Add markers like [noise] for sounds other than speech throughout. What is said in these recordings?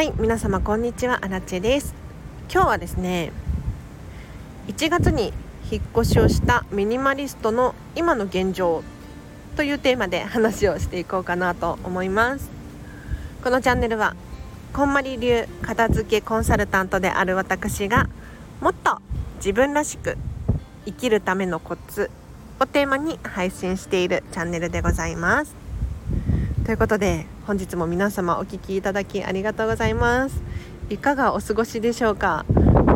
はい皆様こんにちはアラチェです。今日はですね1月に引っ越しをしたミニマリストの今の現状というテーマで話をしていこうかなと思います。このチャンネルはこんまり流片付けコンサルタントである私がもっと自分らしく生きるためのコツをテーマに配信しているチャンネルでございます。ということで本日も皆様お聴きいただきありがとうございます。いかがお過ごしでしょうか？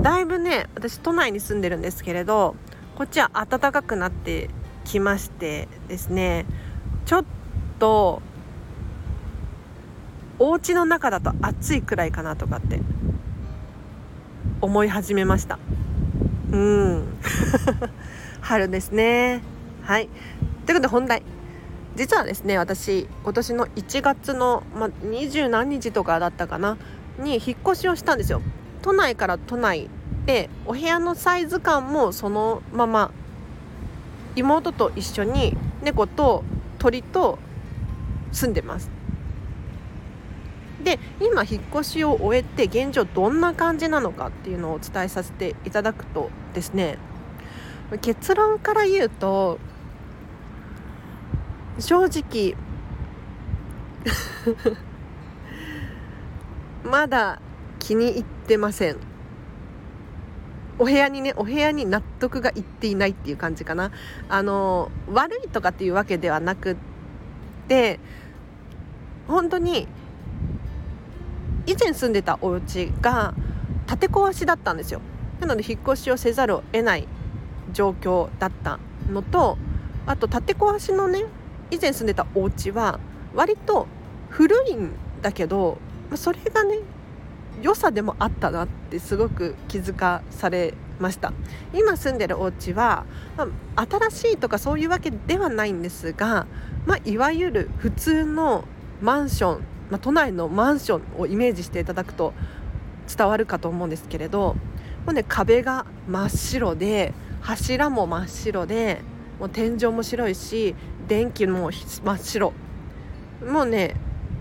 だいぶね私都内に住んでるんですけれどこっちは暖かくなってきましてですねちょっとお家の中だと暑いくらいかなとかって思い始めました。うん。[laughs] 春ですね。はい。ということで本題。実はですね私今年の1月の、ま二十何日とかだったかなに引っ越しをしたんですよ。都内から都内でお部屋のサイズ感もそのまま妹と一緒に猫と鳥と住んでます。で今引っ越しを終えて現状どんな感じなのかっていうのをお伝えさせていただくとですね結論から言うと正直。[laughs] まだ気に入ってません。お部屋にねお部屋に納得がいっていないっていう感じかな。あの悪いとかっていうわけではなくって本当に以前住んでたお家が建て壊しだったんですよ。なので引っ越しをせざるを得ない状況だったのとあと建て壊しのね以前住んでたお家は割と古いんだけどそれがね良さでもあったなってすごく気づかされました。今住んでるお家は、まあ、新しいとかそういうわけではないんですが、まあ、いわゆる普通のマンション、まあ、都内のマンションをイメージしていただくと伝わるかと思うんですけれどもう、ね、壁が真っ白で柱も真っ白でもう天井も白いし電気も真っ白。もうね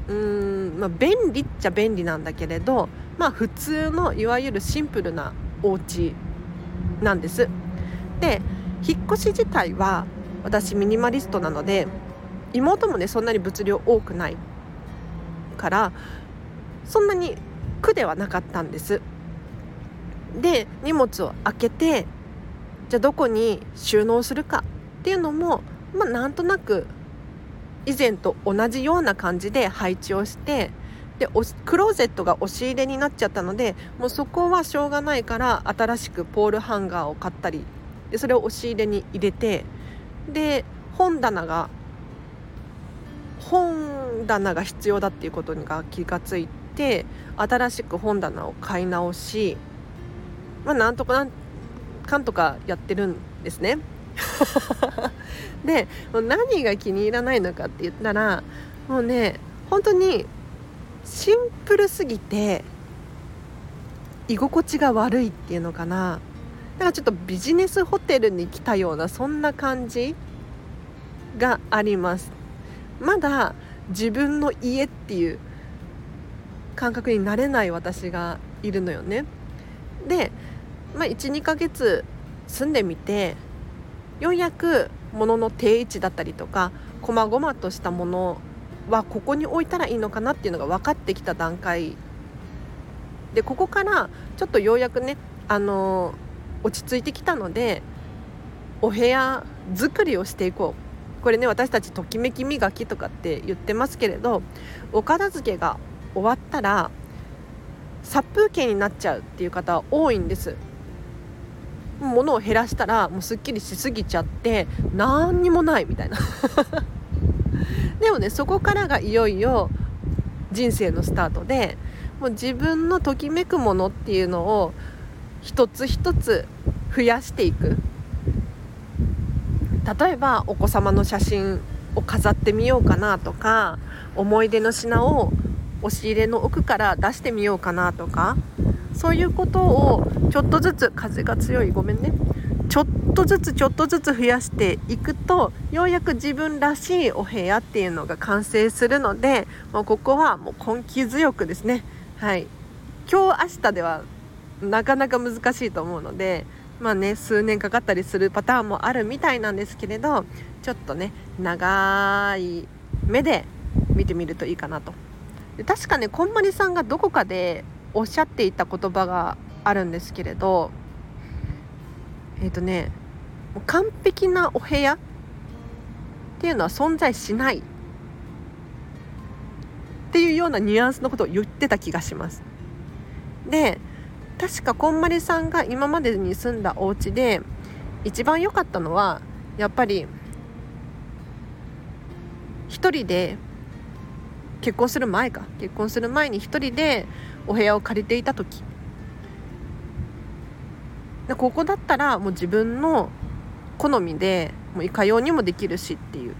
うーん、まあ、便利っちゃ便利なんだけれどまあ普通のいわゆるシンプルなお家なんです。で引っ越し自体は私ミニマリストなので妹もねそんなに物量多くないからそんなに苦ではなかったんです。で荷物を開けてじゃあどこに収納するかっていうのもまあ、なんとなく以前と同じような感じで配置をしてでクローゼットが押し入れになっちゃったのでもうそこはしょうがないから新しくポールハンガーを買ったりでそれを押し入れに入れてで本棚が本棚が必要だっていうことに気がついて新しく本棚を買い直しまあなんとかなんかんとかやってるんですね。[laughs] で何が気に入らないのかって言ったらもうね本当にシンプルすぎて居心地が悪いっていうのかな。だかちょっとビジネスホテルに来たようなそんな感じがあります。まだ自分の家っていう感覚になれない私がいるのよね。で、まあ、12ヶ月住んでみてようやく物の定位置だったりとか細々としたものはここに置いたらいいのかなっていうのが分かってきた段階。でここからちょっとようやくね、あの、落ち着いてきたのでお部屋作りをしていこう。これね私たちときめき磨きとかって言ってますけれどお片付けが終わったら殺風景になっちゃうっていう方は多いんです。物を減らしたらもうすっきりしすぎちゃって何にもないみたいな。[laughs] でもねそこからがいよいよ人生のスタートでもう自分のときめくものっていうのを一つ一つ増やしていく。例えばお子様の写真を飾ってみようかなとか思い出の品を押し入れの奥から出してみようかなとかそういうことをちょっとずつ風が強い。ごめんね。ちょっとずつちょっとずつ増やしていくとようやく自分らしいお部屋っていうのが完成するのでもうここはもう根気強くですね。はい。今日明日ではなかなか難しいと思うのでまあね数年かかったりするパターンもあるみたいなんですけれどちょっとね長い目で見てみるといいかなと。で確かねこんまりさんがどこかでおっしゃっていた言葉があるんですけれどえっ、ー、とね完璧なお部屋っていうのは存在しない。っていうようなニュアンスのことを言ってた気がします。で確かこんまりさんが今までに住んだお家で一番良かったのはやっぱり一人で結婚する前か。結婚する前に一人でお部屋を借りていた時。でここだったらもう自分の好みでもういかようにもできるしっていう。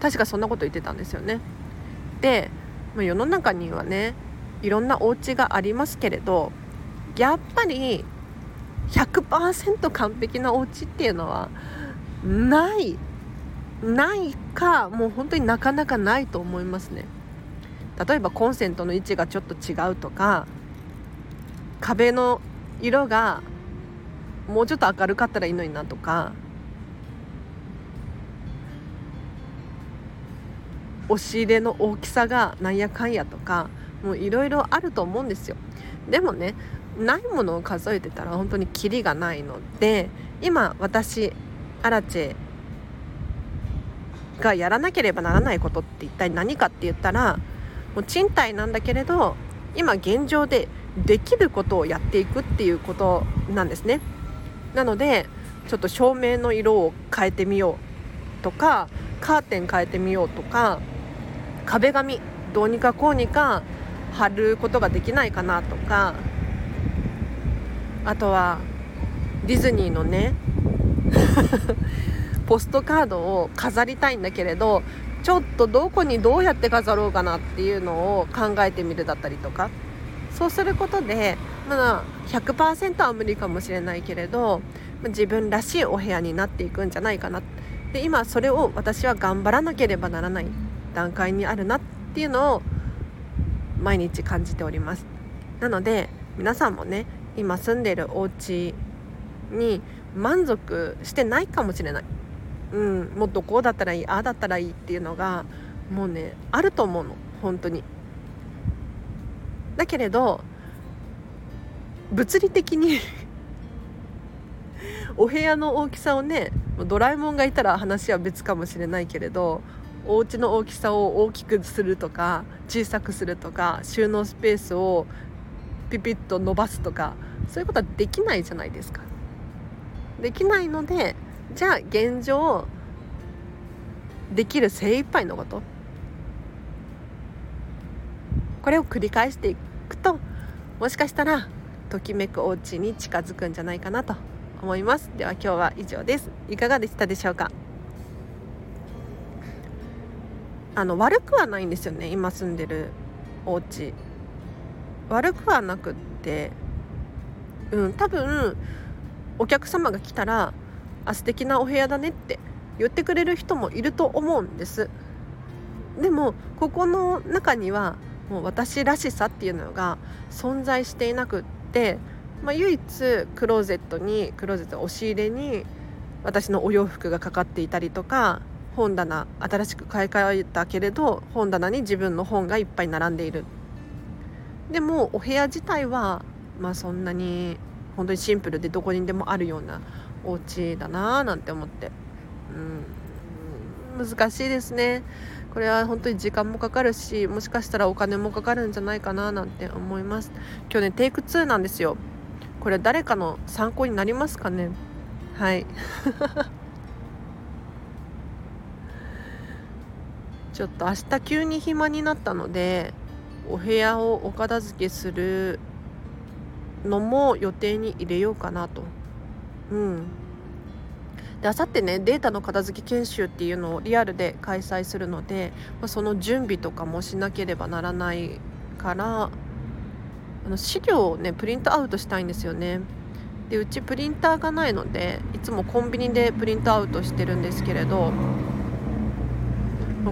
確かそんなこと言ってたんですよね。で世の中にはねいろんなお家がありますけれどやっぱり100%完璧なお家っていうのはないないかもう本当になかなかないと思いますね。例えばコンセントの位置がちょっと違うとか壁の色がもうちょっと明るかったらいいのになとか押し入れの大きさがなんやかんやとかもういろいろあると思うんですよ。でもねないものを数えてたら本当にキリがないので今私アラチェがやらなければならないことって一体何かって言ったらもう賃貸なんだけれど今現状でできることをやっていくっていうことなんですね。なのでちょっと照明の色を変えてみようとかカーテン変えてみようとか壁紙どうにかこうにか貼ることができないかなとかあとはディズニーのね [laughs] ポストカードを飾りたいんだけれどちょっとどこにどうやって飾ろうかなっていうのを考えてみるだったりとか。そうすることでまあ100%は無理かもしれないけれど自分らしいお部屋になっていくんじゃないかなで今それを私は頑張らなければならない段階にあるなっていうのを毎日感じております。なので皆さんもね今住んでるお家に満足してないかもしれない。うん、もっとこうだったらいいああだったらいいっていうのがもうねあると思うの本当にだけれど物理的に [laughs] お部屋の大きさをねドラえもんがいたら話は別かもしれないけれどお家の大きさを大きくするとか小さくするとか収納スペースをピピッと伸ばすとかそういうことはできないじゃないですか。できないのでじゃあ現状できる精一杯のこと。これを繰り返していくともしかしたらときめくお家に近づくんじゃないかなと思います。では今日は以上です。いかがでしたでしょうか？あの悪くはないんですよね。今住んでるお家。悪くはなくって。うん多分お客様が来たらあ素敵なお部屋だねって言ってくれる人もいると思うんです。でもここの中にはもう私らしさっていうのが存在していなくって、まあ、唯一クローゼットにクローゼット押し入れに私のお洋服がかかっていたりとか本棚新しく買い替えたけれど本棚に自分の本がいっぱい並んでいる。でもお部屋自体はまあそんなに本当にシンプルでどこにでもあるようなお家だなーなんて思って、うん、難しいですね。これは本当に時間もかかるしもしかしたらお金もかかるんじゃないかななんて思います。今日ねテイク2なんですよ。これ誰かの参考になりますかね？はい。[laughs] ちょっと明日急に暇になったのでお部屋をお片付けするのも予定に入れようかなと。うん。であさってねデータの片付け研修っていうのをリアルで開催するので、まあ、その準備とかもしなければならないからあの資料をねプリントアウトしたいんですよね。でうちプリンターがないのでいつもコンビニでプリントアウトしてるんですけれど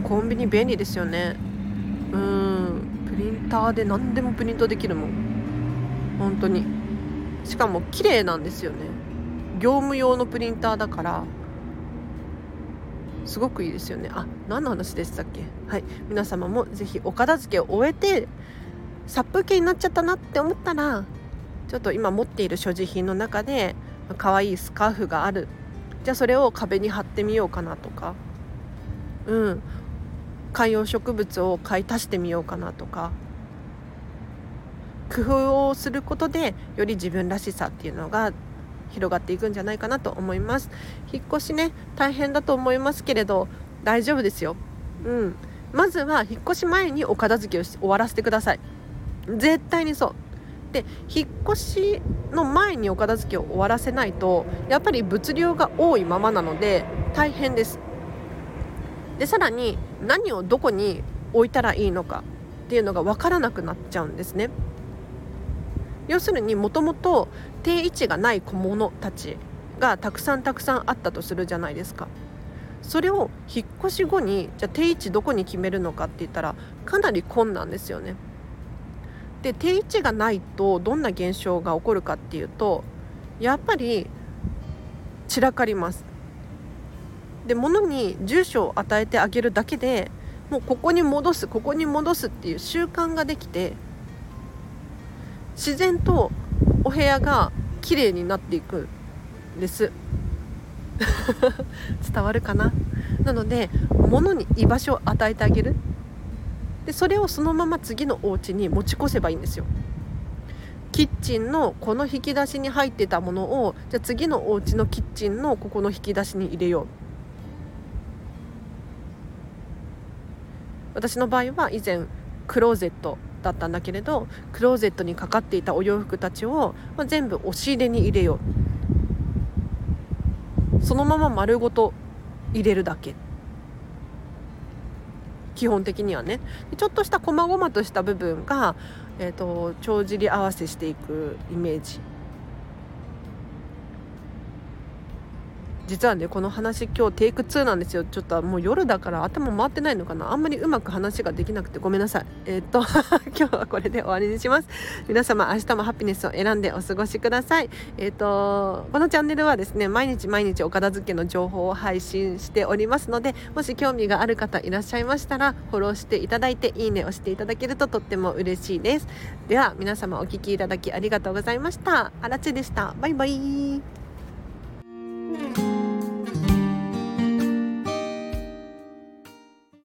コンビニ便利ですよね。うん。ププリンターで何でもプリントできるもん。本当に。しかも綺麗なんですよね。業務用のプリンターだからすごくいいですよね。あ何の話でしたっけ？はい。皆様もぜひお片付けを終えて殺風景になっちゃったなって思ったらちょっと今持っている所持品の中で可愛いスカーフがある。じゃあそれを壁に貼ってみようかなとか。うん。観葉植物を買い足してみようかなとか。工夫をすることでより自分らしさっていうのが広がっていくんじゃないかなと思います。引っ越しね大変だと思いますけれど大丈夫ですよ。うん。まずは引っ越し前にお片付けを終わらせてください。絶対にそう。で引っ越しの前にお片付けを終わらせないとやっぱり物量が多いままなので大変です。でさらに何をどこに置いたらいいのかっていうのが分からなくなっちゃうんですね。要するにもともと定位置がない小物たちがたくさんたくさんあったとするじゃないですか。それを引っ越し後にじゃあ定位置どこに決めるのかって言ったらかなり困難ですよね。で定位置がないとどんな現象が起こるかっていうとやっぱり散らかります。で物に住所を与えてあげるだけでもうここに戻すここに戻すっていう習慣ができて自然とお部屋が綺麗になっていくんです。[laughs] 伝わるかな？なので物に居場所を与えてあげる。でそれをそのまま次のお家に持ち越せばいいんですよ。キッチンのこの引き出しに入ってたものをじゃあ次のお家のキッチンのここの引き出しに入れよう。私の場合は以前クローゼットだったんだけれどクローゼットにかかっていたお洋服たちを、まあ、全部押し入れに入れよう。そのまま丸ごと入れるだけ。基本的にはね。ちょっとした細々とした部分が、えーと帳尻合わせしていくイメージ。実はねこの話今日テイク2なんですよ。ちょっともう夜だから頭回ってないのかな。あんまりうまく話ができなくてごめんなさい。えー、っと [laughs] 今日はこれで終わりにします。皆様明日もハピネスを選んでお過ごしください。えー、っとこのチャンネルはですね毎日毎日お片付けの情報を配信しておりますのでもし興味がある方いらっしゃいましたらフォローしていただいていいねをしていただけるととっても嬉しいです。では皆様お聴きいただきありがとうございました。あらちでした。バイバイ。